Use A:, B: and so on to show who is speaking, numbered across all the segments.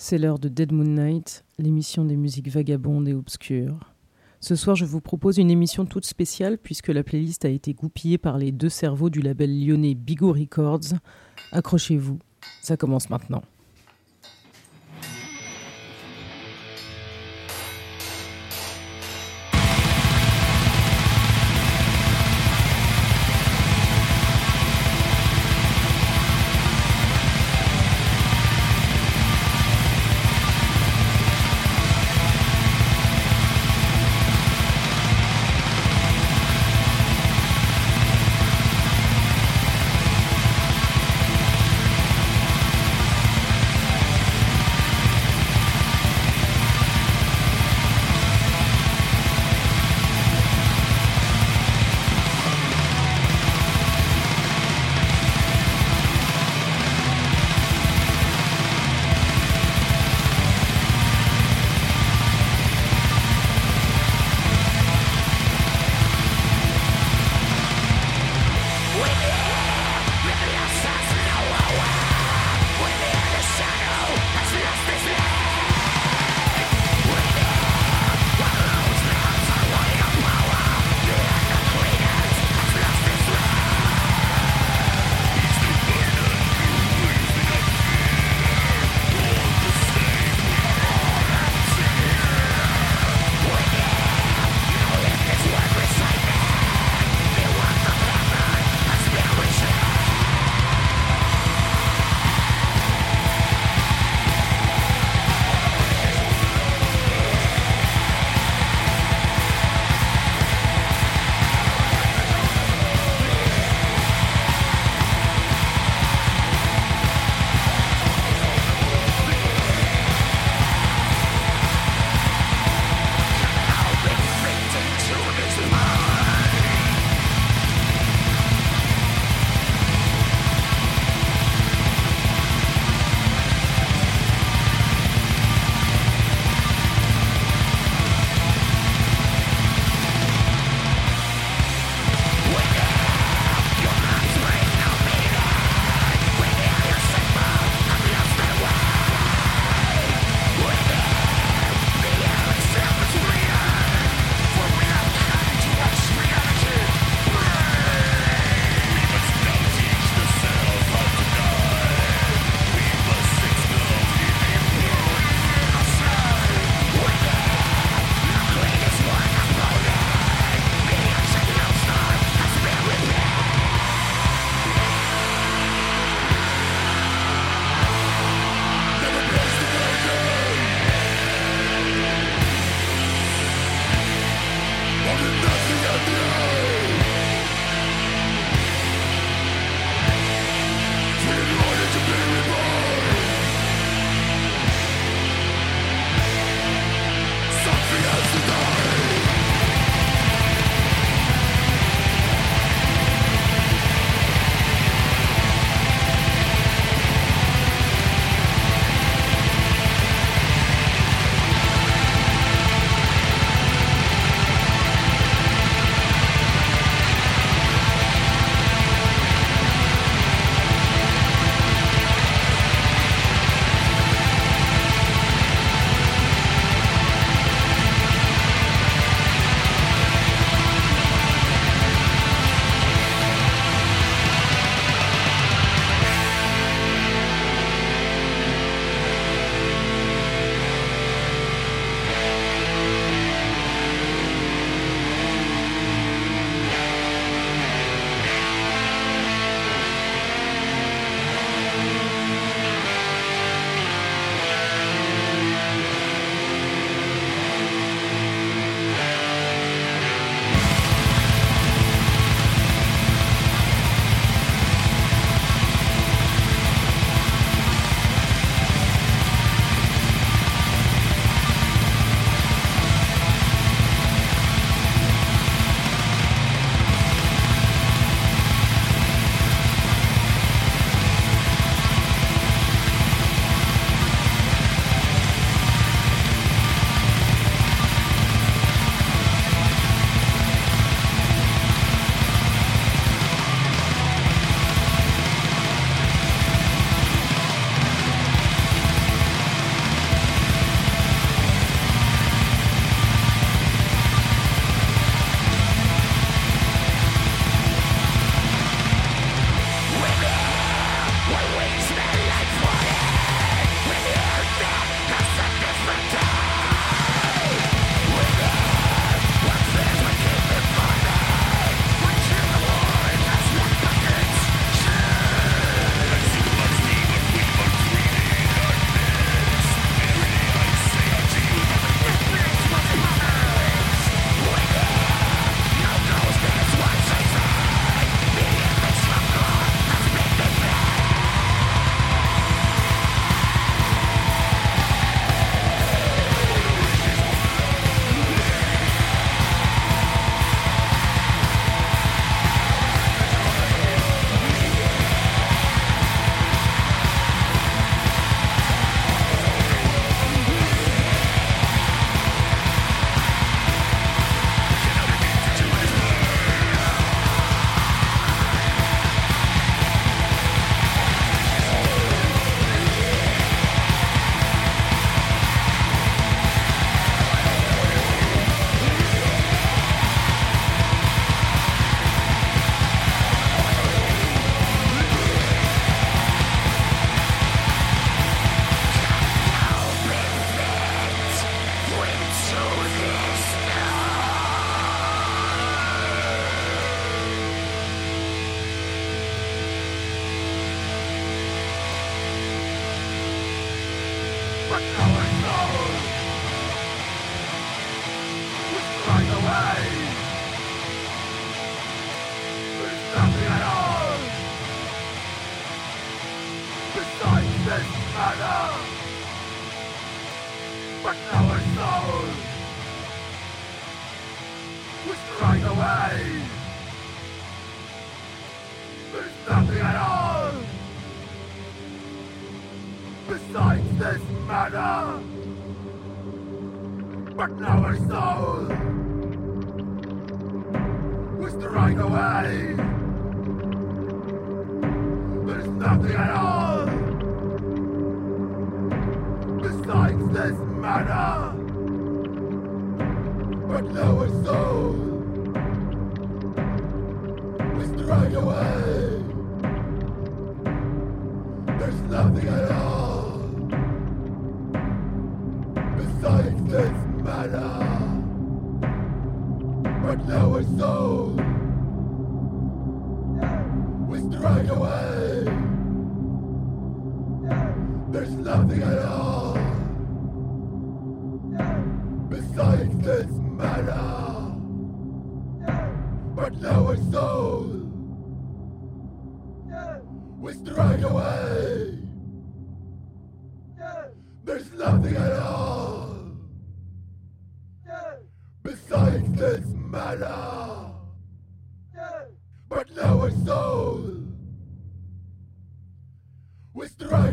A: C'est l'heure de Dead Moon Night, l'émission des musiques vagabondes et obscures. Ce soir, je vous propose une émission toute spéciale puisque la playlist a été goupillée par les deux cerveaux du label lyonnais Bigot Records. Accrochez-vous, ça commence maintenant.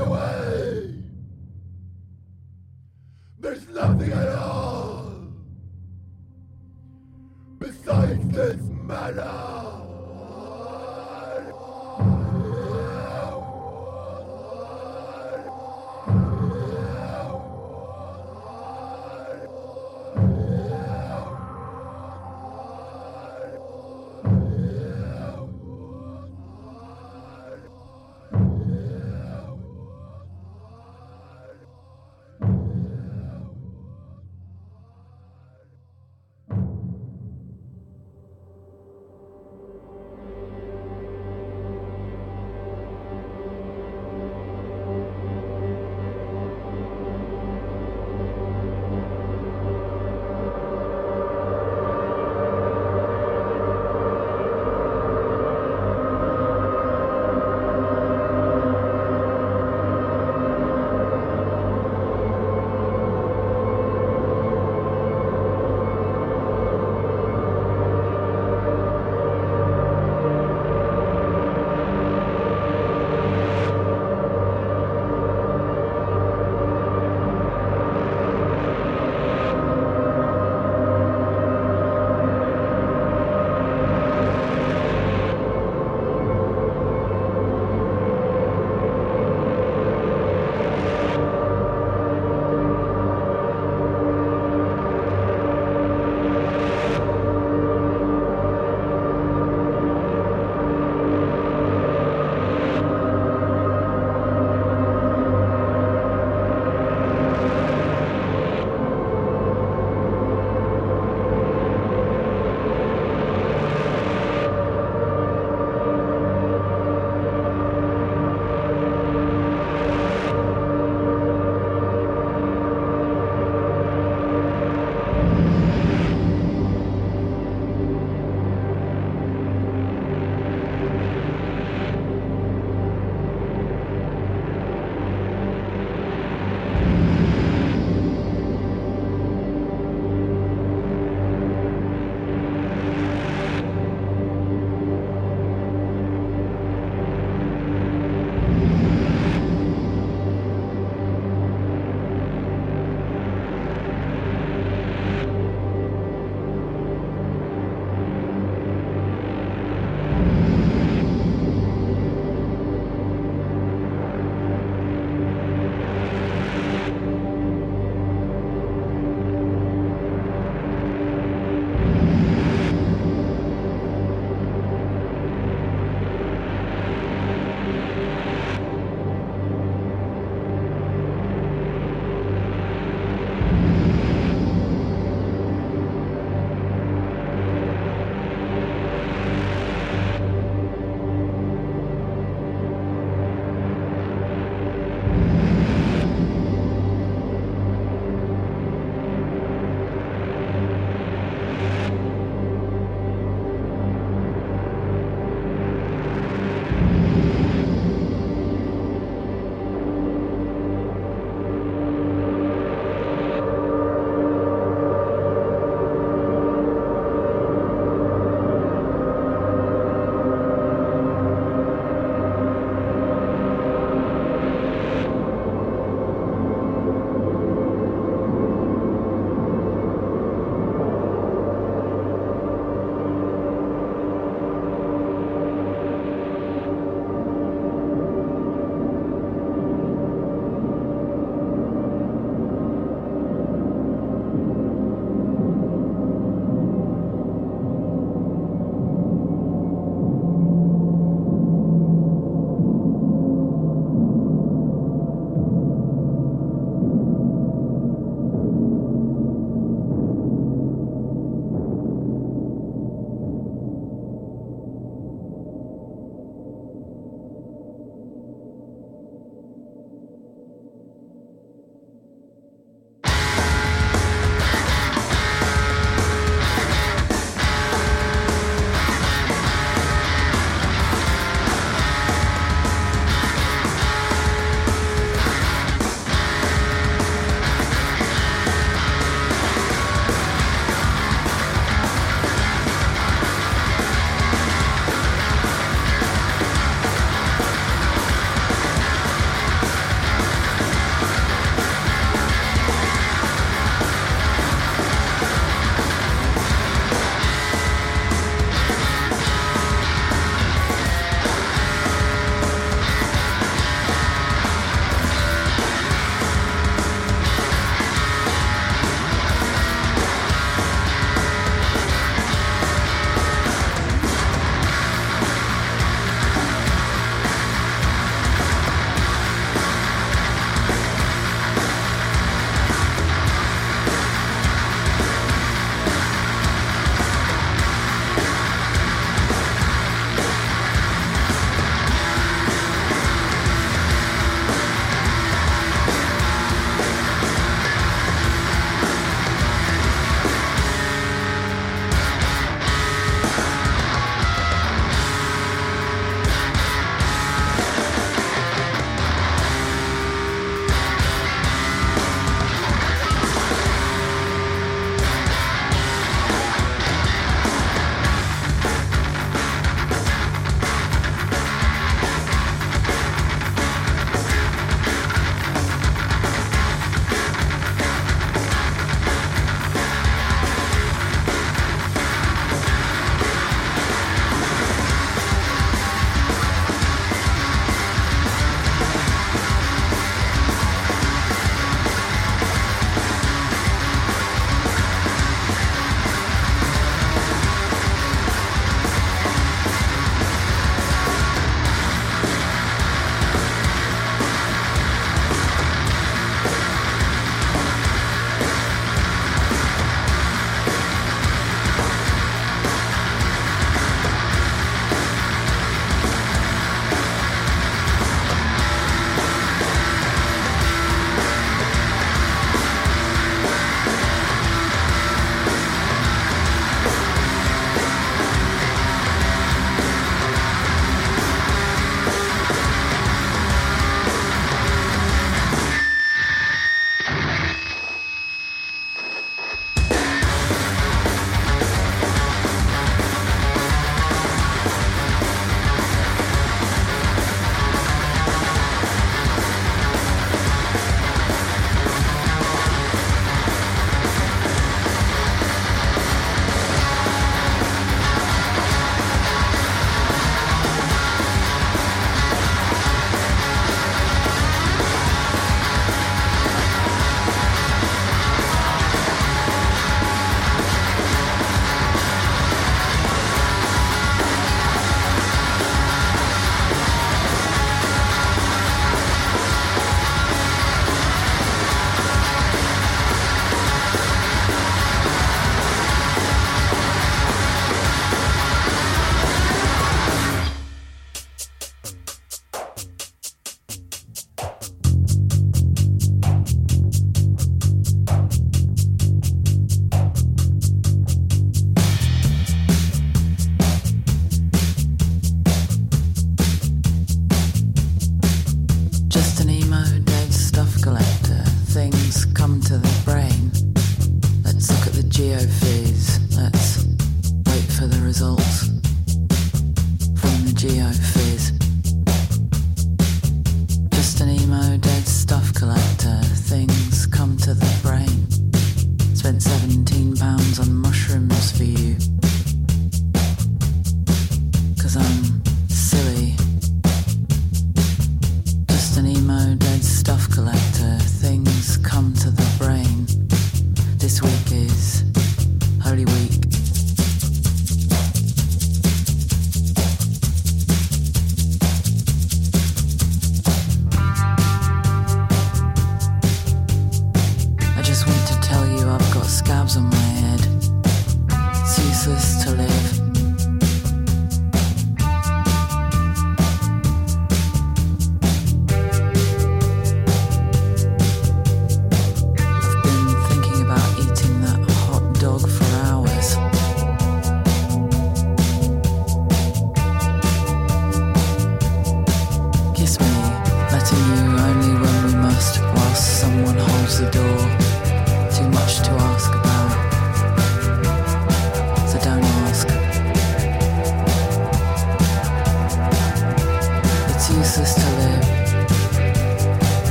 B: away!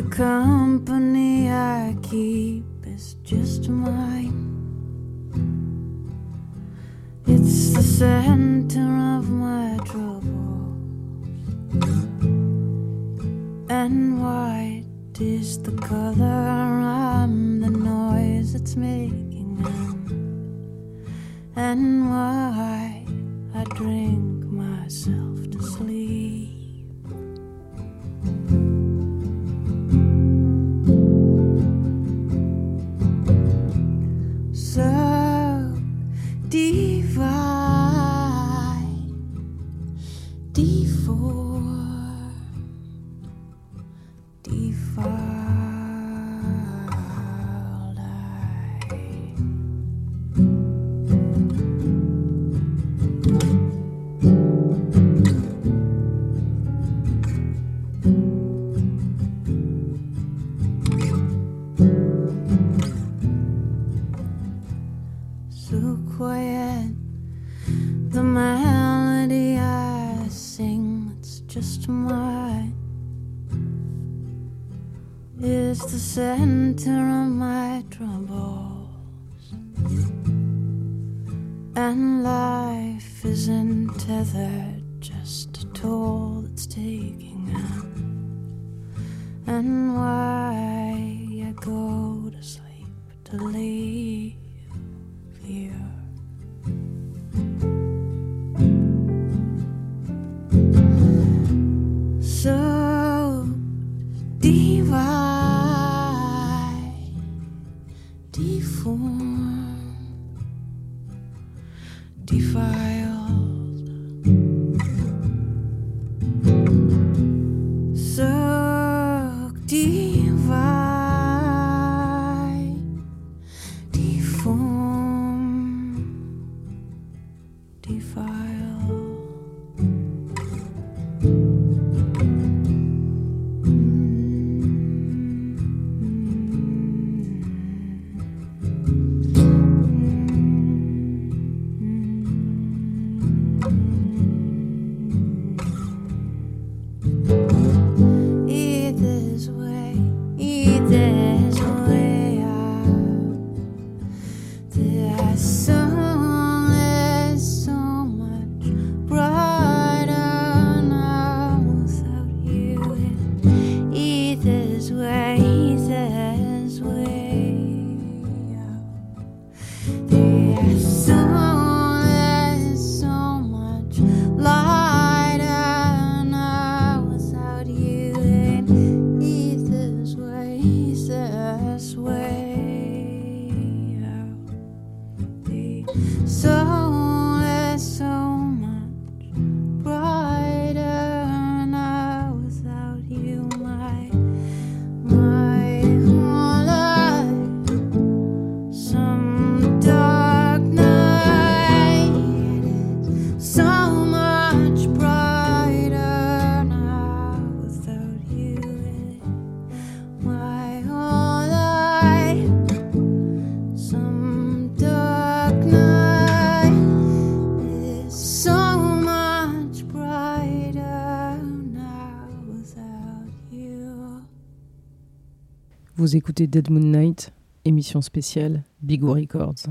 B: The company I keep is just mine. It's the center of my troubles, and white is the color. I'm the noise it's making, and why I drink myself why I go to sleep to leave.
A: Vous écoutez Dead Moon Night, émission spéciale Bigou Records.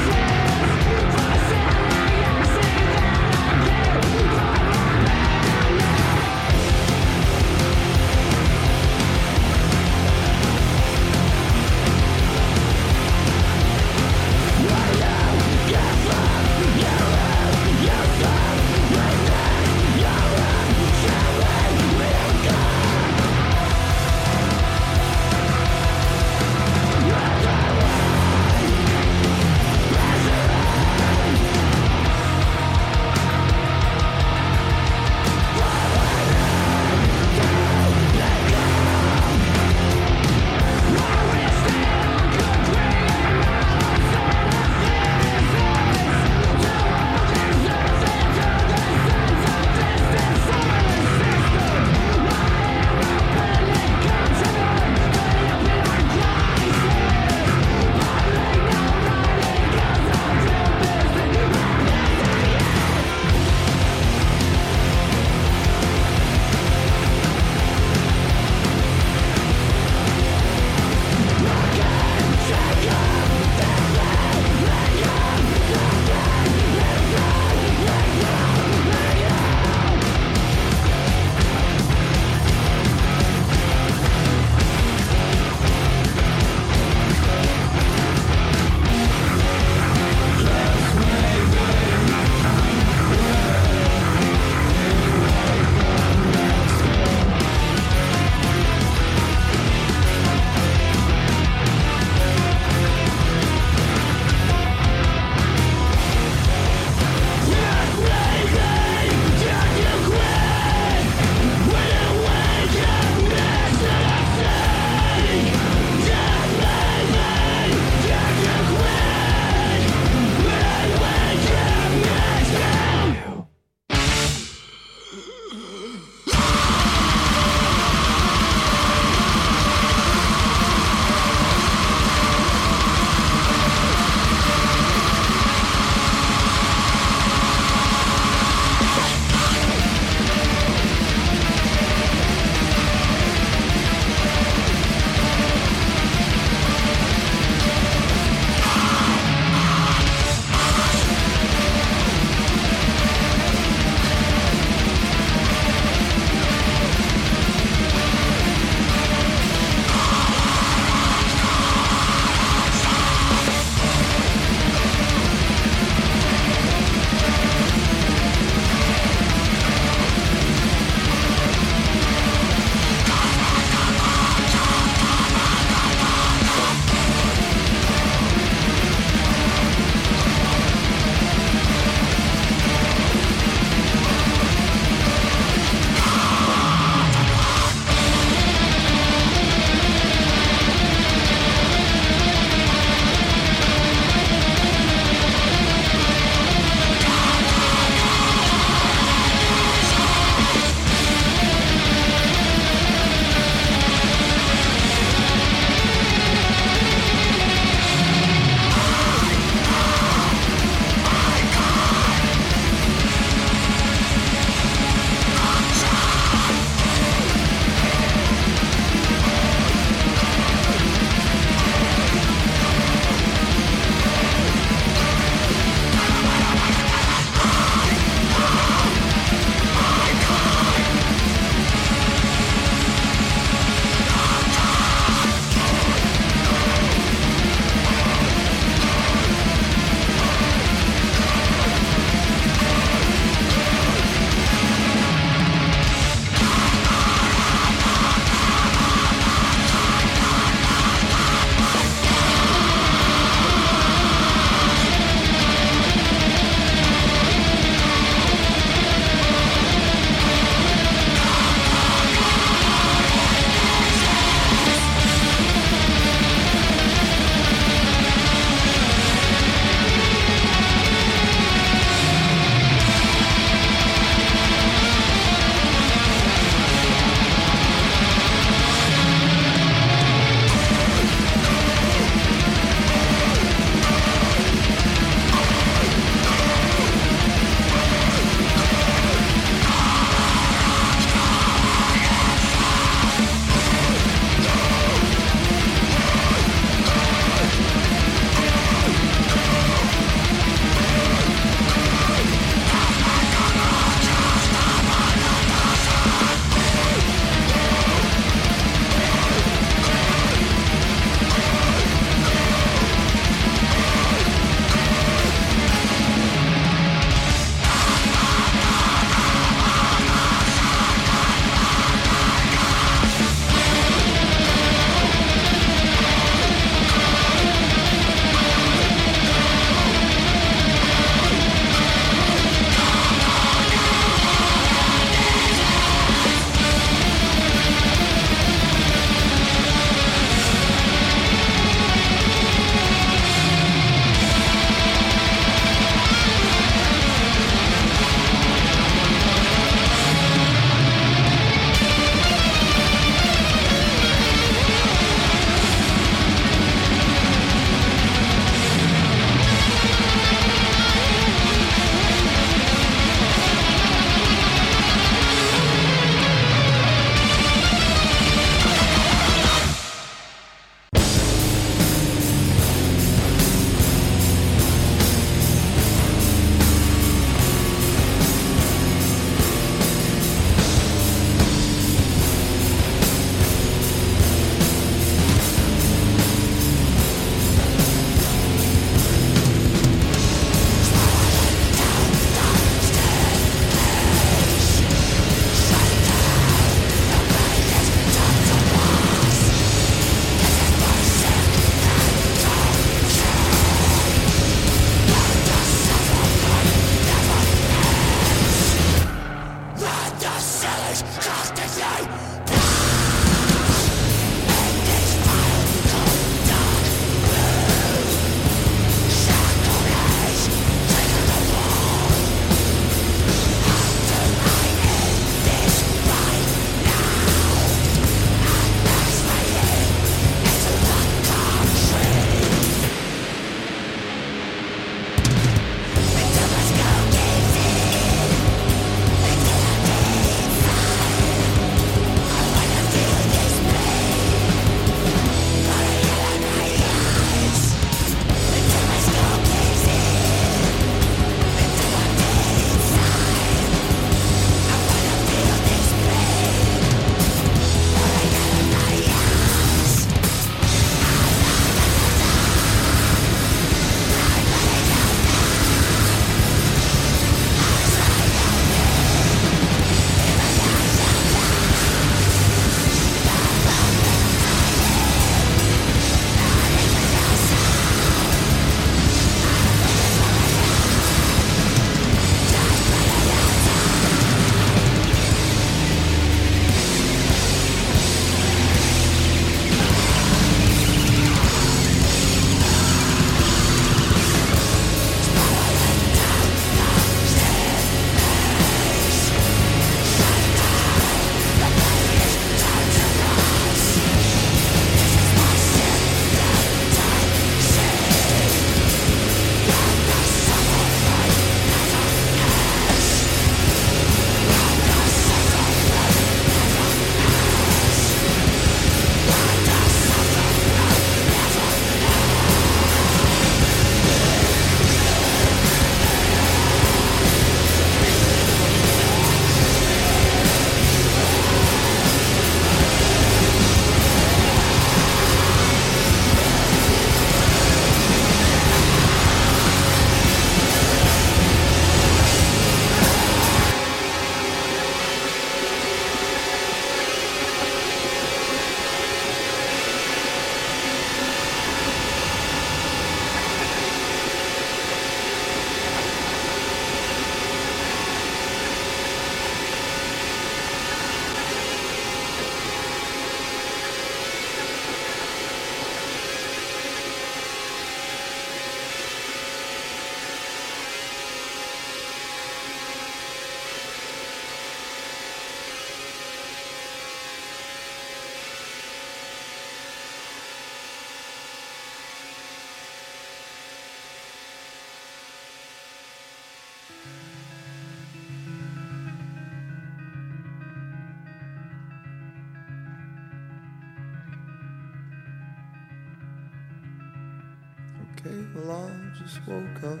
C: just woke up.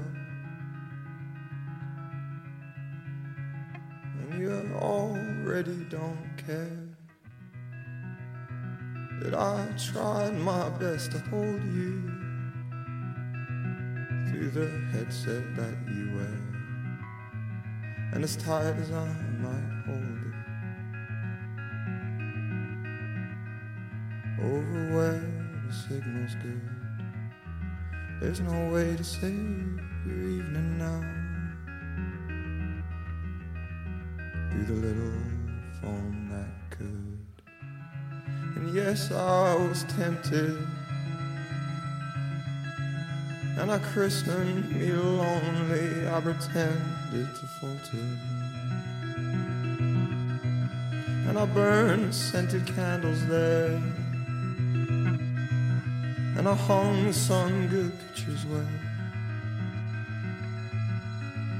C: And you already don't care that I tried my best to hold you through the headset that you wear. And as tired as I am. There's no way to save your evening now. Through the little phone that could. And yes, I was tempted. And I christened me lonely. I pretended to falter. And I burned scented candles there and I hung some good pictures well.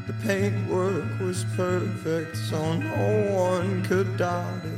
C: The paintwork was perfect, so no one could doubt it.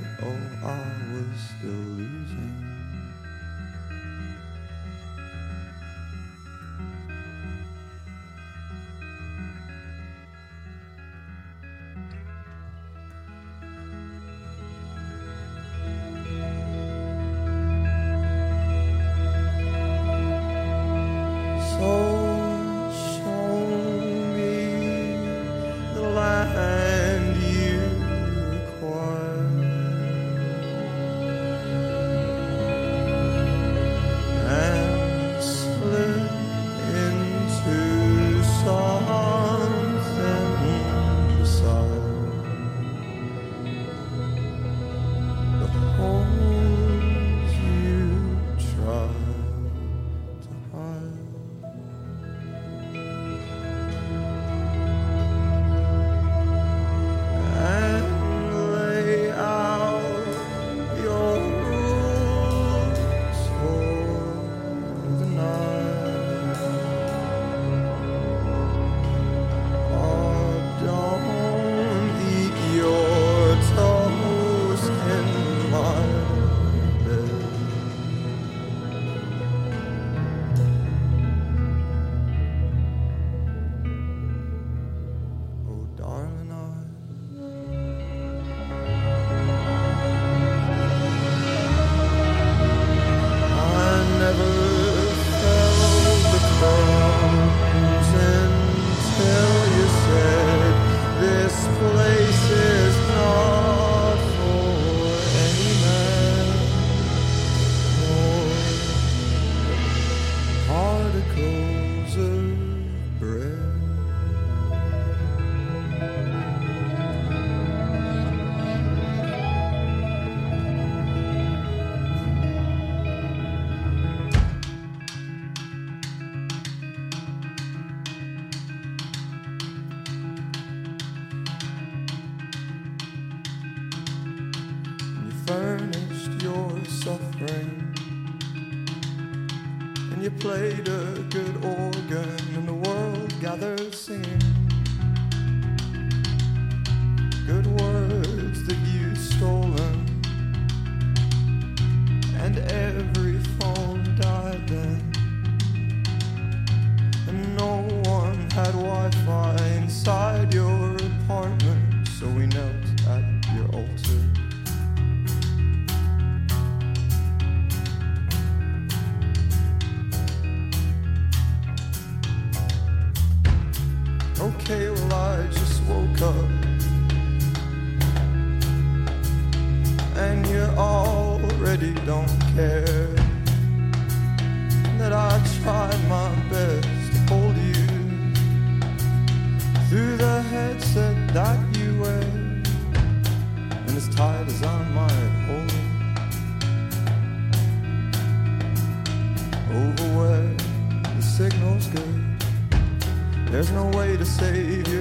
C: There's no way to save you.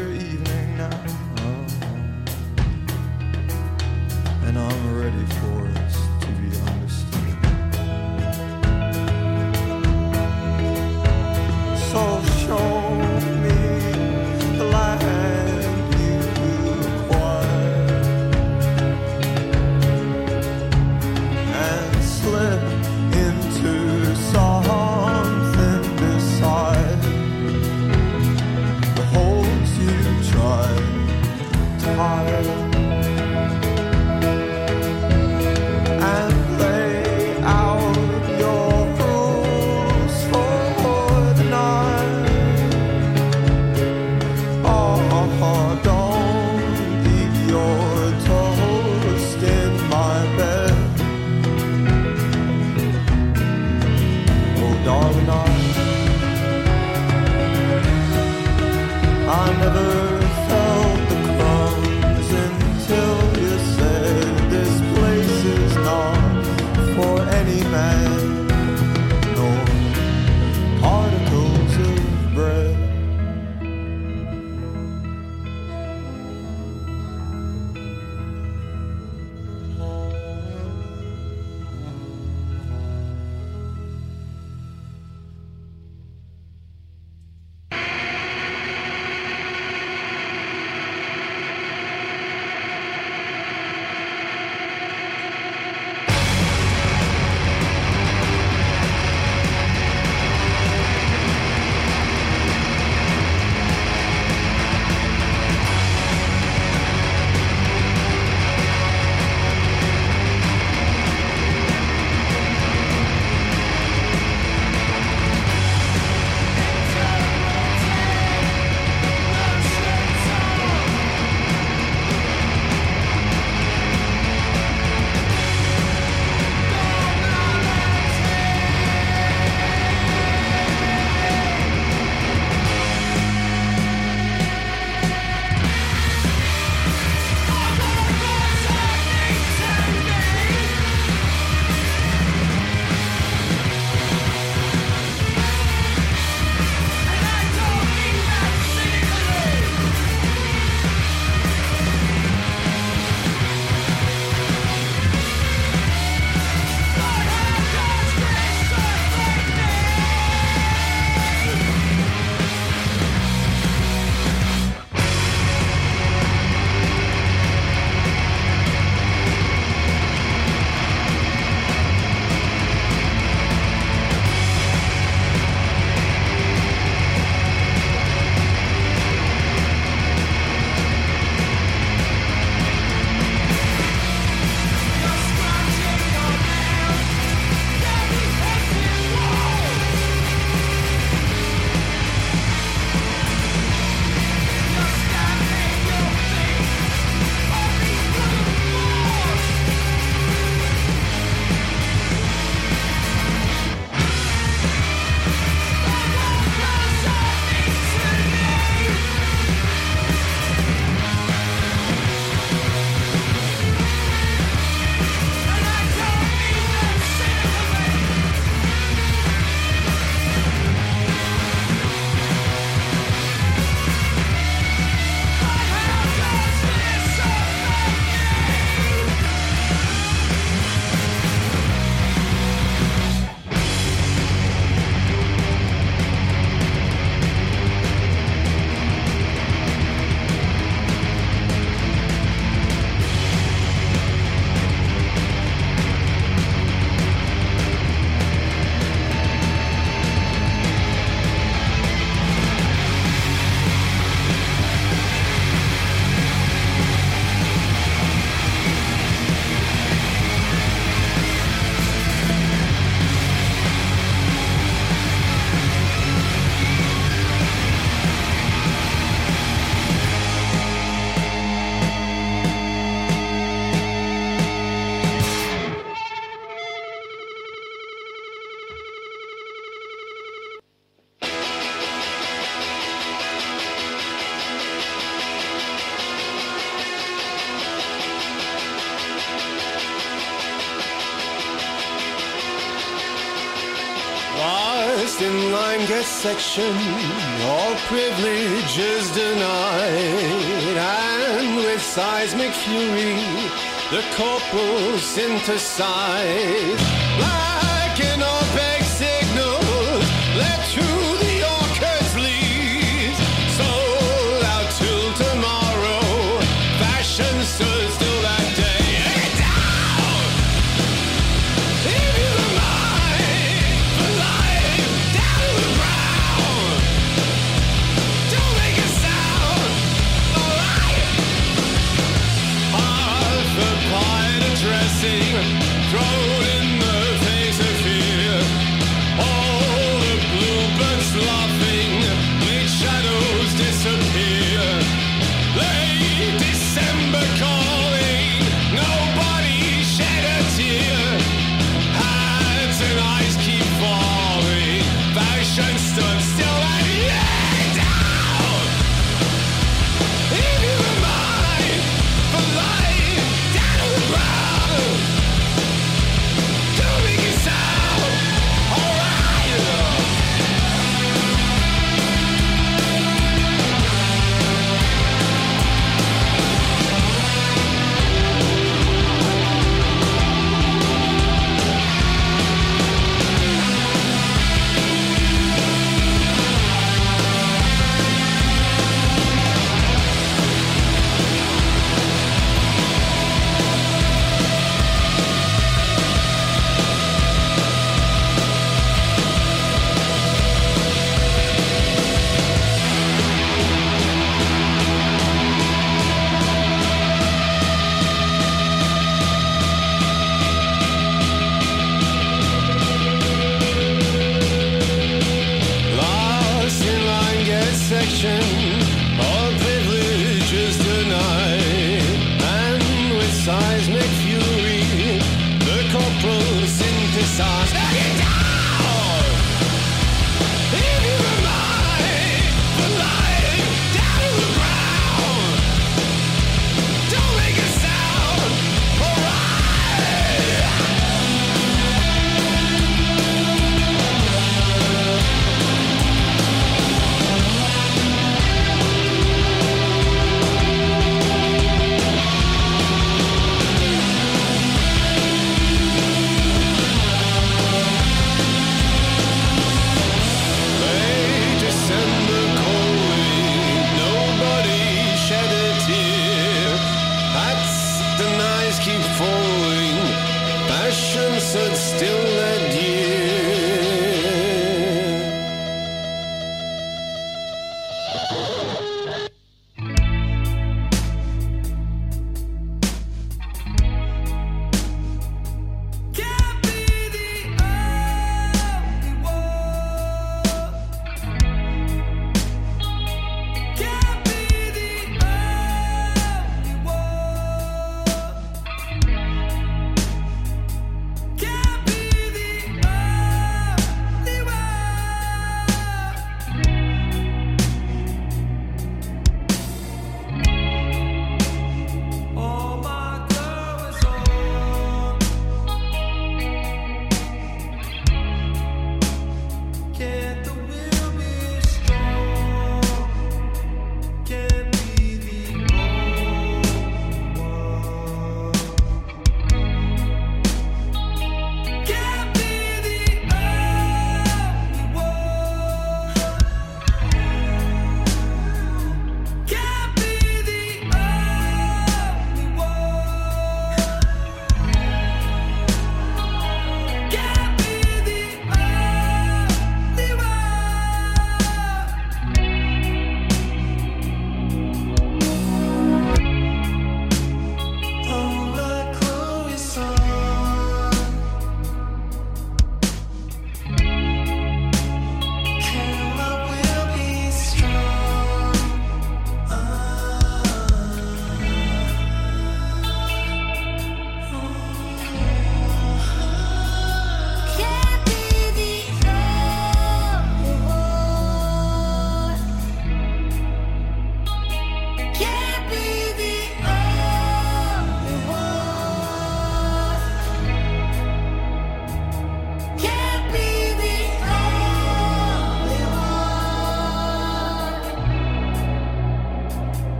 D: in line get section, all privileges denied. And with seismic fury, the corporals synthesize. Black and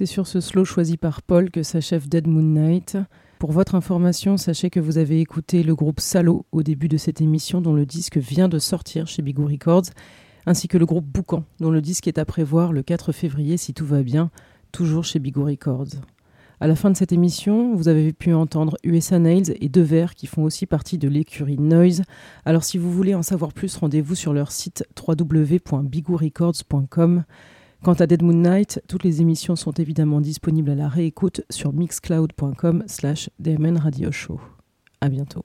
A: C'est sur ce slow choisi par Paul que s'achève Dead Moon Night. Pour votre information, sachez que vous avez écouté le groupe Salo au début de cette émission dont le disque vient de sortir chez Bigou Records, ainsi que le groupe Boucan dont le disque est à prévoir le 4 février si tout va bien, toujours chez Bigou Records. À la fin de cette émission, vous avez pu entendre USA Nails et Devers qui font aussi partie de l'écurie Noise. Alors si vous voulez en savoir plus, rendez-vous sur leur site www.bigourecords.com. Quant à Dead Moon Night, toutes les émissions sont évidemment disponibles à la réécoute sur mixcloud.com slash Radio Show. À bientôt.